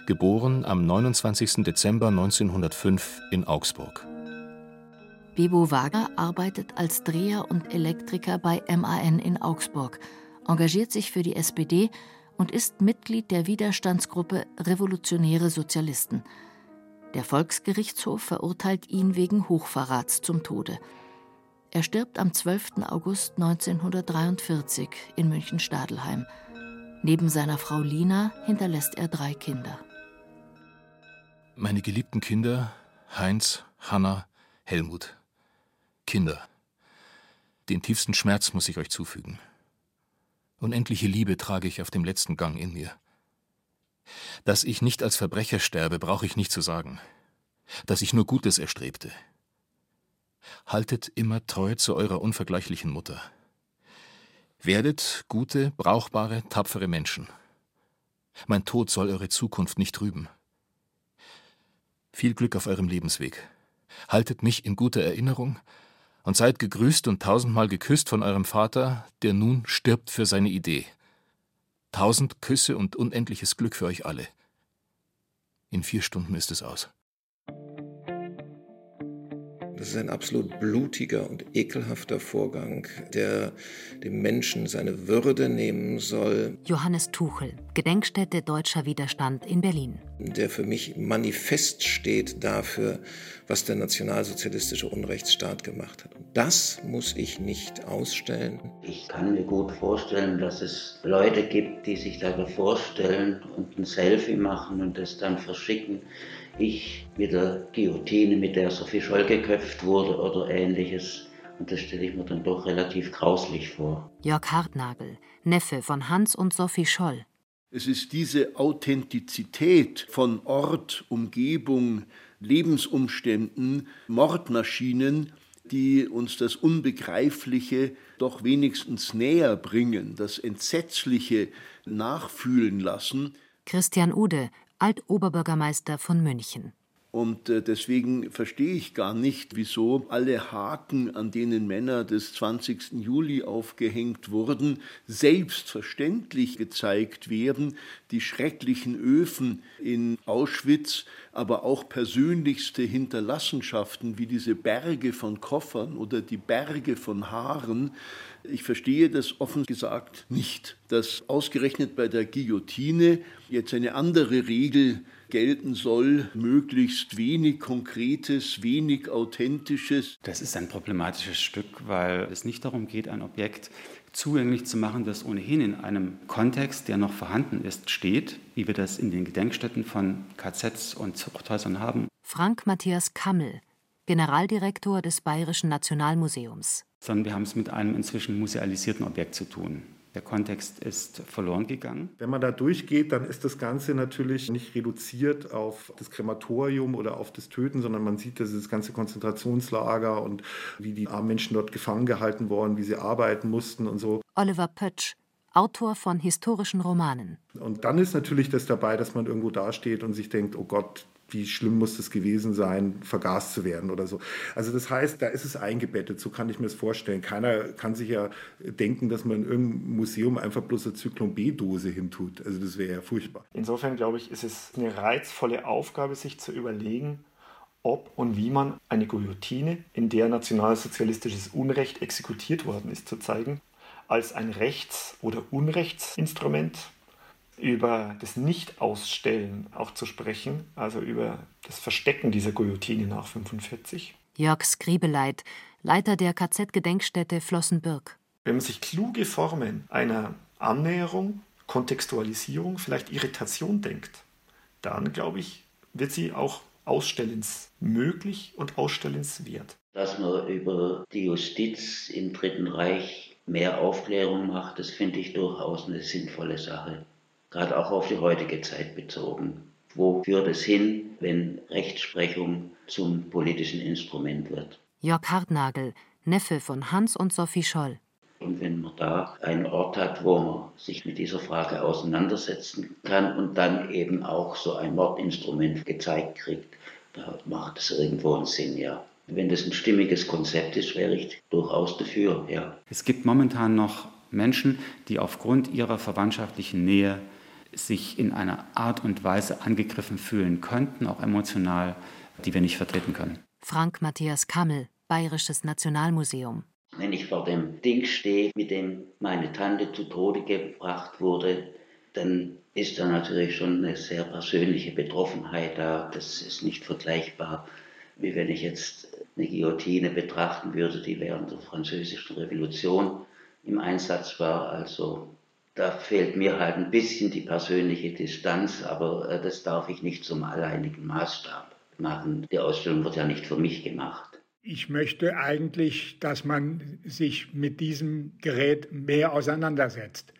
geboren am 29. Dezember 1905 in Augsburg. Bebo Wagner arbeitet als Dreher und Elektriker bei MAN in Augsburg, engagiert sich für die SPD und ist Mitglied der Widerstandsgruppe Revolutionäre Sozialisten. Der Volksgerichtshof verurteilt ihn wegen Hochverrats zum Tode. Er stirbt am 12. August 1943 in München-Stadelheim. Neben seiner Frau Lina hinterlässt er drei Kinder. Meine geliebten Kinder, Heinz, Hanna, Helmut. Kinder. Den tiefsten Schmerz muss ich euch zufügen. Unendliche Liebe trage ich auf dem letzten Gang in mir. Dass ich nicht als Verbrecher sterbe, brauche ich nicht zu sagen. Dass ich nur Gutes erstrebte. Haltet immer treu zu eurer unvergleichlichen Mutter. Werdet gute, brauchbare, tapfere Menschen. Mein Tod soll eure Zukunft nicht trüben. Viel Glück auf eurem Lebensweg. Haltet mich in guter Erinnerung und seid gegrüßt und tausendmal geküsst von eurem Vater, der nun stirbt für seine Idee. Tausend Küsse und unendliches Glück für euch alle. In vier Stunden ist es aus. Das ist ein absolut blutiger und ekelhafter Vorgang, der dem Menschen seine Würde nehmen soll. Johannes Tuchel, Gedenkstätte Deutscher Widerstand in Berlin. Der für mich manifest steht dafür, was der nationalsozialistische Unrechtsstaat gemacht hat. Und das muss ich nicht ausstellen. Ich kann mir gut vorstellen, dass es Leute gibt, die sich da vorstellen und ein Selfie machen und das dann verschicken ich mit der Guillotine, mit der Sophie Scholl geköpft wurde oder ähnliches. Und das stelle ich mir dann doch relativ grauslich vor. Jörg Hartnagel, Neffe von Hans und Sophie Scholl. Es ist diese Authentizität von Ort, Umgebung, Lebensumständen, Mordmaschinen, die uns das Unbegreifliche doch wenigstens näher bringen, das Entsetzliche nachfühlen lassen, Christian Ude, Altoberbürgermeister von München. Und äh, deswegen verstehe ich gar nicht, wieso alle Haken, an denen Männer des 20. Juli aufgehängt wurden, selbstverständlich gezeigt werden. Die schrecklichen Öfen in Auschwitz, aber auch persönlichste Hinterlassenschaften wie diese Berge von Koffern oder die Berge von Haaren. Ich verstehe das offen gesagt nicht, dass ausgerechnet bei der Guillotine jetzt eine andere Regel gelten soll, möglichst wenig Konkretes, wenig Authentisches. Das ist ein problematisches Stück, weil es nicht darum geht, ein Objekt zugänglich zu machen, das ohnehin in einem Kontext, der noch vorhanden ist, steht, wie wir das in den Gedenkstätten von KZs und Zuchthäusern haben. Frank Matthias Kammel, Generaldirektor des Bayerischen Nationalmuseums. Sondern wir haben es mit einem inzwischen musealisierten Objekt zu tun. Der Kontext ist verloren gegangen. Wenn man da durchgeht, dann ist das Ganze natürlich nicht reduziert auf das Krematorium oder auf das Töten, sondern man sieht das ganze Konzentrationslager und wie die armen Menschen dort gefangen gehalten wurden, wie sie arbeiten mussten und so. Oliver Pötsch, Autor von historischen Romanen. Und dann ist natürlich das dabei, dass man irgendwo dasteht und sich denkt, oh Gott, wie schlimm muss es gewesen sein, vergast zu werden oder so. Also das heißt, da ist es eingebettet, so kann ich mir das vorstellen. Keiner kann sich ja denken, dass man in irgendeinem Museum einfach bloß eine Zyklon B-Dose hintut. Also das wäre ja furchtbar. Insofern glaube ich, ist es eine reizvolle Aufgabe, sich zu überlegen, ob und wie man eine Guillotine, in der nationalsozialistisches Unrecht exekutiert worden ist, zu zeigen, als ein Rechts- oder Unrechtsinstrument über das Nicht-Ausstellen auch zu sprechen, also über das Verstecken dieser Guillotine nach 45. Jörg Skribeleit, Leiter der KZ-Gedenkstätte Flossenbürg. Wenn man sich kluge Formen einer Annäherung, Kontextualisierung, vielleicht Irritation denkt, dann glaube ich, wird sie auch ausstellensmöglich und ausstellenswert. Dass man über die Justiz im Dritten Reich mehr Aufklärung macht, das finde ich durchaus eine sinnvolle Sache gerade auch auf die heutige Zeit bezogen. Wo führt es hin, wenn Rechtsprechung zum politischen Instrument wird? Jörg Hartnagel, Neffe von Hans und Sophie Scholl. Und wenn man da einen Ort hat, wo man sich mit dieser Frage auseinandersetzen kann und dann eben auch so ein Mordinstrument gezeigt kriegt, da macht es irgendwo einen Sinn, ja. Wenn das ein stimmiges Konzept ist, wäre ich durchaus dafür, ja. Es gibt momentan noch Menschen, die aufgrund ihrer verwandtschaftlichen Nähe sich in einer Art und Weise angegriffen fühlen könnten, auch emotional, die wir nicht vertreten können. Frank Matthias Kammel, Bayerisches Nationalmuseum. Wenn ich vor dem Ding stehe, mit dem meine Tante zu Tode gebracht wurde, dann ist da natürlich schon eine sehr persönliche Betroffenheit da. Das ist nicht vergleichbar, wie wenn ich jetzt eine Guillotine betrachten würde, die während der Französischen Revolution im Einsatz war. Also da fehlt mir halt ein bisschen die persönliche Distanz, aber äh, das darf ich nicht zum alleinigen Maßstab machen. Die Ausstellung wird ja nicht für mich gemacht. Ich möchte eigentlich, dass man sich mit diesem Gerät mehr auseinandersetzt,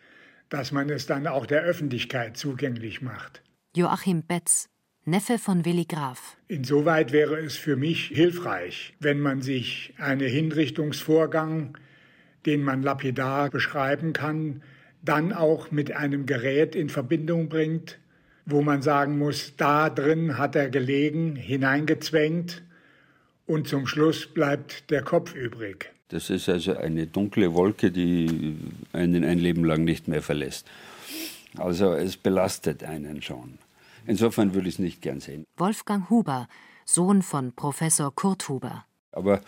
dass man es dann auch der Öffentlichkeit zugänglich macht. Joachim Betz, Neffe von Willi Graf. Insoweit wäre es für mich hilfreich, wenn man sich einen Hinrichtungsvorgang, den man lapidar beschreiben kann, dann auch mit einem Gerät in Verbindung bringt, wo man sagen muss, da drin hat er gelegen, hineingezwängt und zum Schluss bleibt der Kopf übrig. Das ist also eine dunkle Wolke, die einen ein Leben lang nicht mehr verlässt. Also es belastet einen schon. Insofern würde ich es nicht gern sehen. Wolfgang Huber, Sohn von Professor Kurt Huber. Aber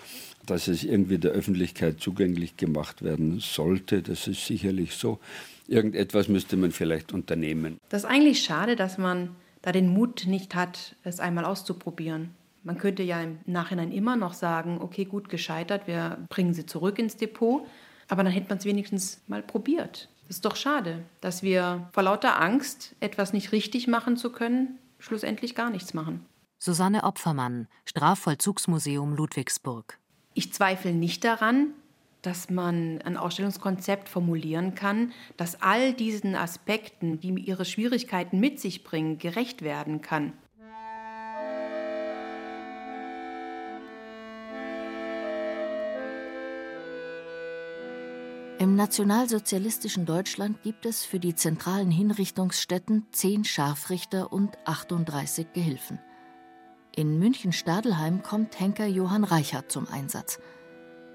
dass es irgendwie der Öffentlichkeit zugänglich gemacht werden sollte, das ist sicherlich so. Irgendetwas müsste man vielleicht unternehmen. Das ist eigentlich schade, dass man da den Mut nicht hat, es einmal auszuprobieren. Man könnte ja im Nachhinein immer noch sagen, okay, gut gescheitert, wir bringen sie zurück ins Depot, aber dann hätte man es wenigstens mal probiert. Das ist doch schade, dass wir vor lauter Angst, etwas nicht richtig machen zu können, schlussendlich gar nichts machen. Susanne Opfermann, Strafvollzugsmuseum Ludwigsburg. Ich zweifle nicht daran, dass man ein Ausstellungskonzept formulieren kann, das all diesen Aspekten, die ihre Schwierigkeiten mit sich bringen, gerecht werden kann. Im nationalsozialistischen Deutschland gibt es für die zentralen Hinrichtungsstätten zehn Scharfrichter und 38 Gehilfen. In München-Stadelheim kommt Henker Johann Reichert zum Einsatz.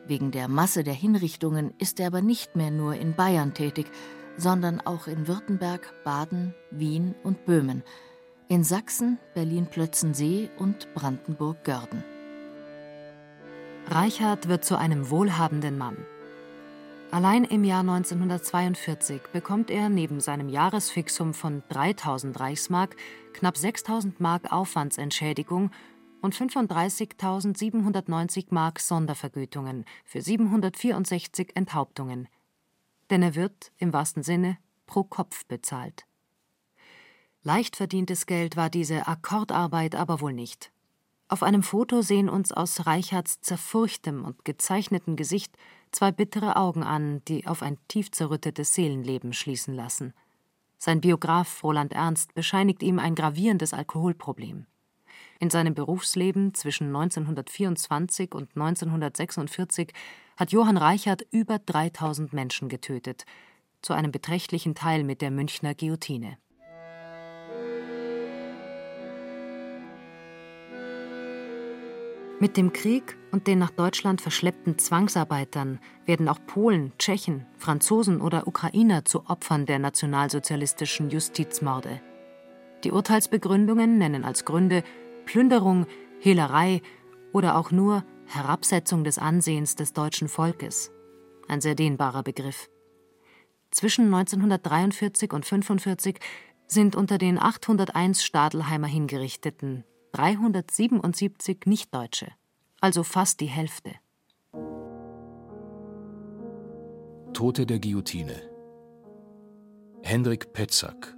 Wegen der Masse der Hinrichtungen ist er aber nicht mehr nur in Bayern tätig, sondern auch in Württemberg, Baden, Wien und Böhmen, in Sachsen, Berlin-Plötzensee und Brandenburg-Görden. Reichert wird zu einem wohlhabenden Mann. Allein im Jahr 1942 bekommt er neben seinem Jahresfixum von 3000 Reichsmark knapp 6000 Mark Aufwandsentschädigung und 35.790 Mark Sondervergütungen für 764 Enthauptungen. Denn er wird, im wahrsten Sinne, pro Kopf bezahlt. Leicht verdientes Geld war diese Akkordarbeit aber wohl nicht. Auf einem Foto sehen uns aus Reichards zerfurchtem und gezeichneten Gesicht zwei bittere Augen an, die auf ein tief zerrüttetes Seelenleben schließen lassen. Sein Biograf Roland Ernst bescheinigt ihm ein gravierendes Alkoholproblem. In seinem Berufsleben zwischen 1924 und 1946 hat Johann Reichert über 3000 Menschen getötet, zu einem beträchtlichen Teil mit der Münchner Guillotine. Mit dem Krieg und den nach Deutschland verschleppten Zwangsarbeitern werden auch Polen, Tschechen, Franzosen oder Ukrainer zu Opfern der nationalsozialistischen Justizmorde. Die Urteilsbegründungen nennen als Gründe Plünderung, Hehlerei oder auch nur Herabsetzung des Ansehens des deutschen Volkes. Ein sehr dehnbarer Begriff. Zwischen 1943 und 1945 sind unter den 801 Stadelheimer Hingerichteten 377 Nichtdeutsche, also fast die Hälfte. Tote der Guillotine. Hendrik Petzak,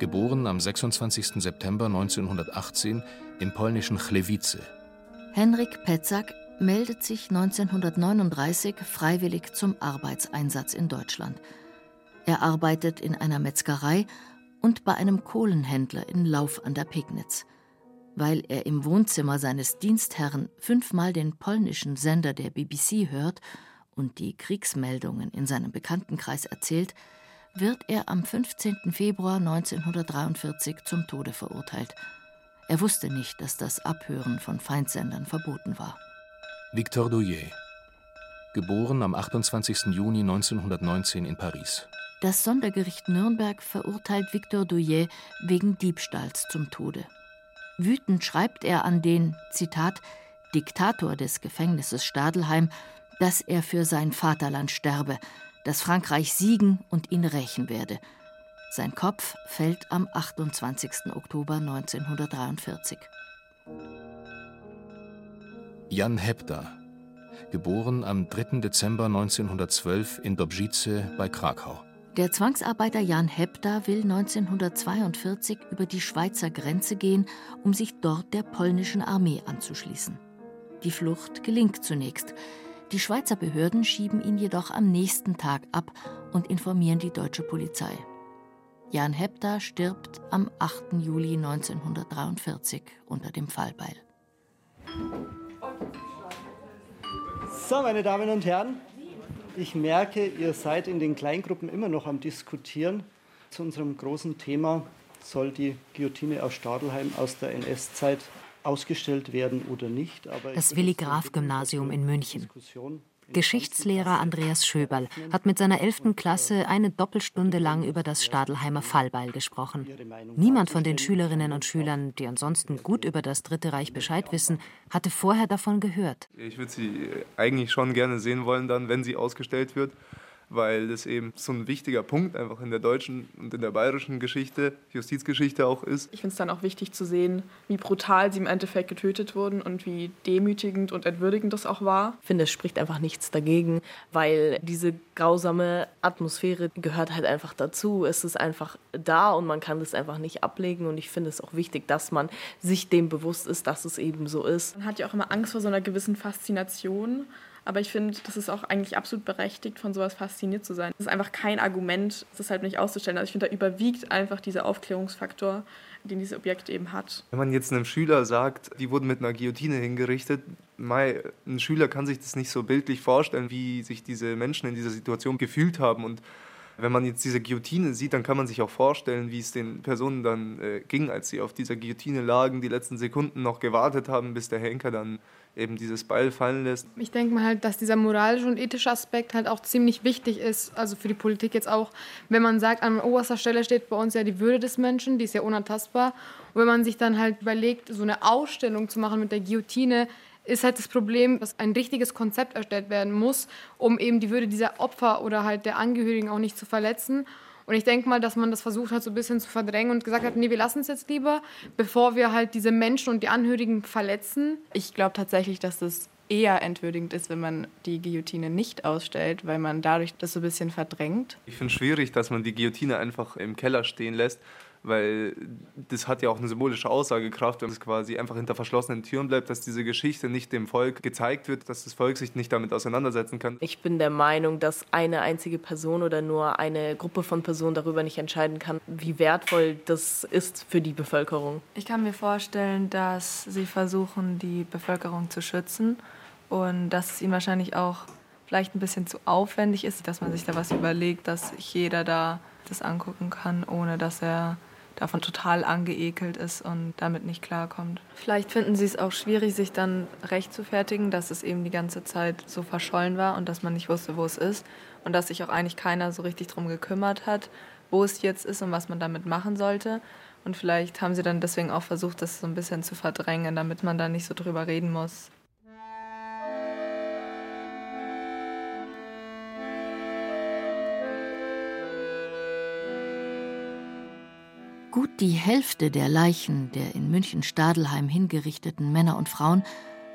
geboren am 26. September 1918 im polnischen Chlewice. Henrik Petzak meldet sich 1939 freiwillig zum Arbeitseinsatz in Deutschland. Er arbeitet in einer Metzgerei und bei einem Kohlenhändler in Lauf an der Pegnitz weil er im Wohnzimmer seines Dienstherrn fünfmal den polnischen Sender der BBC hört und die Kriegsmeldungen in seinem Bekanntenkreis erzählt, wird er am 15. Februar 1943 zum Tode verurteilt. Er wusste nicht, dass das Abhören von Feindsendern verboten war. Victor Douillet, geboren am 28. Juni 1919 in Paris. Das Sondergericht Nürnberg verurteilt Victor Douillet wegen Diebstahls zum Tode. Wütend schreibt er an den, Zitat, Diktator des Gefängnisses Stadelheim, dass er für sein Vaterland sterbe, dass Frankreich siegen und ihn rächen werde. Sein Kopf fällt am 28. Oktober 1943. Jan Hebda, geboren am 3. Dezember 1912 in Dobrzice bei Krakau. Der Zwangsarbeiter Jan Hebda will 1942 über die Schweizer Grenze gehen, um sich dort der polnischen Armee anzuschließen. Die Flucht gelingt zunächst. Die Schweizer Behörden schieben ihn jedoch am nächsten Tag ab und informieren die deutsche Polizei. Jan Hebda stirbt am 8. Juli 1943 unter dem Fallbeil. So, meine Damen und Herren, ich merke, ihr seid in den Kleingruppen immer noch am Diskutieren. Zu unserem großen Thema soll die Guillotine aus Stadelheim aus der NS-Zeit ausgestellt werden oder nicht. Aber das Willi Graf Gymnasium in München. Geschichtslehrer Andreas Schöberl hat mit seiner 11. Klasse eine Doppelstunde lang über das Stadelheimer Fallbeil gesprochen. Niemand von den Schülerinnen und Schülern, die ansonsten gut über das Dritte Reich Bescheid wissen, hatte vorher davon gehört. Ich würde sie eigentlich schon gerne sehen wollen, dann, wenn sie ausgestellt wird weil das eben so ein wichtiger Punkt einfach in der deutschen und in der bayerischen Geschichte, Justizgeschichte auch ist. Ich finde es dann auch wichtig zu sehen, wie brutal sie im Endeffekt getötet wurden und wie demütigend und entwürdigend das auch war. Ich finde, es spricht einfach nichts dagegen, weil diese grausame Atmosphäre gehört halt einfach dazu. Es ist einfach da und man kann das einfach nicht ablegen und ich finde es auch wichtig, dass man sich dem bewusst ist, dass es eben so ist. Man hat ja auch immer Angst vor so einer gewissen Faszination aber ich finde, das ist auch eigentlich absolut berechtigt, von sowas fasziniert zu sein. Das ist einfach kein Argument, das halt nicht auszustellen. Also ich finde, da überwiegt einfach dieser Aufklärungsfaktor, den dieses Objekt eben hat. Wenn man jetzt einem Schüler sagt, die wurden mit einer Guillotine hingerichtet, Mai, ein Schüler kann sich das nicht so bildlich vorstellen, wie sich diese Menschen in dieser Situation gefühlt haben. Und wenn man jetzt diese Guillotine sieht, dann kann man sich auch vorstellen, wie es den Personen dann äh, ging, als sie auf dieser Guillotine lagen, die letzten Sekunden noch gewartet haben, bis der Henker dann eben dieses Beil fallen lässt. Ich denke mal halt, dass dieser moralische und ethische Aspekt halt auch ziemlich wichtig ist, also für die Politik jetzt auch, wenn man sagt, an oberster Stelle steht bei uns ja die Würde des Menschen, die ist ja unantastbar. Und wenn man sich dann halt überlegt, so eine Ausstellung zu machen mit der Guillotine, ist halt das Problem, dass ein richtiges Konzept erstellt werden muss, um eben die Würde dieser Opfer oder halt der Angehörigen auch nicht zu verletzen. Und ich denke mal, dass man das versucht hat, so ein bisschen zu verdrängen und gesagt hat, nee, wir lassen es jetzt lieber, bevor wir halt diese Menschen und die Angehörigen verletzen. Ich glaube tatsächlich, dass das eher entwürdigend ist, wenn man die Guillotine nicht ausstellt, weil man dadurch das so ein bisschen verdrängt. Ich finde es schwierig, dass man die Guillotine einfach im Keller stehen lässt, weil das hat ja auch eine symbolische Aussagekraft, wenn es quasi einfach hinter verschlossenen Türen bleibt, dass diese Geschichte nicht dem Volk gezeigt wird, dass das Volk sich nicht damit auseinandersetzen kann. Ich bin der Meinung, dass eine einzige Person oder nur eine Gruppe von Personen darüber nicht entscheiden kann, wie wertvoll das ist für die Bevölkerung. Ich kann mir vorstellen, dass sie versuchen, die Bevölkerung zu schützen und dass es ihnen wahrscheinlich auch vielleicht ein bisschen zu aufwendig ist, dass man sich da was überlegt, dass jeder da das angucken kann, ohne dass er davon total angeekelt ist und damit nicht klarkommt. Vielleicht finden sie es auch schwierig, sich dann recht zu fertigen, dass es eben die ganze Zeit so verschollen war und dass man nicht wusste, wo es ist und dass sich auch eigentlich keiner so richtig darum gekümmert hat, wo es jetzt ist und was man damit machen sollte. Und vielleicht haben sie dann deswegen auch versucht, das so ein bisschen zu verdrängen, damit man da nicht so drüber reden muss. Gut die Hälfte der Leichen der in München-Stadelheim hingerichteten Männer und Frauen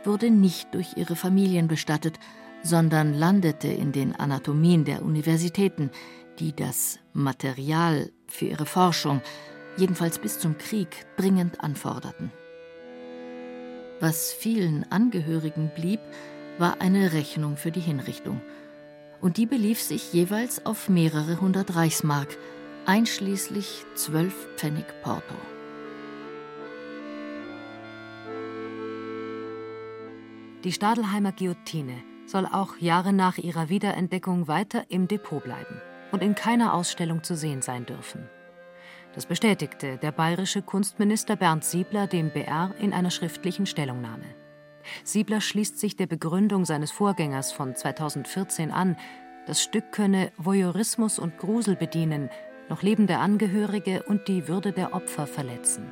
wurde nicht durch ihre Familien bestattet, sondern landete in den Anatomien der Universitäten, die das Material für ihre Forschung, jedenfalls bis zum Krieg, dringend anforderten. Was vielen Angehörigen blieb, war eine Rechnung für die Hinrichtung. Und die belief sich jeweils auf mehrere hundert Reichsmark, einschließlich zwölf Pfennig Porto. Die Stadelheimer Guillotine soll auch Jahre nach ihrer Wiederentdeckung weiter im Depot bleiben und in keiner Ausstellung zu sehen sein dürfen. Das bestätigte der bayerische Kunstminister Bernd Siebler dem BR in einer schriftlichen Stellungnahme. Siebler schließt sich der Begründung seines Vorgängers von 2014 an, das Stück könne Voyeurismus und Grusel bedienen, noch lebende Angehörige und die Würde der Opfer verletzen.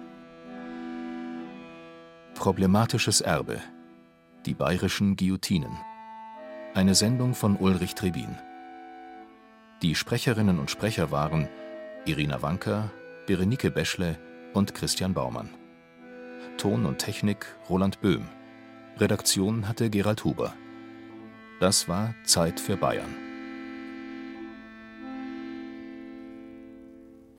Problematisches Erbe. Die bayerischen Guillotinen. Eine Sendung von Ulrich Trebin. Die Sprecherinnen und Sprecher waren Irina Wanker, Berenike Beschle und Christian Baumann. Ton und Technik Roland Böhm. Redaktion hatte Gerald Huber. Das war Zeit für Bayern.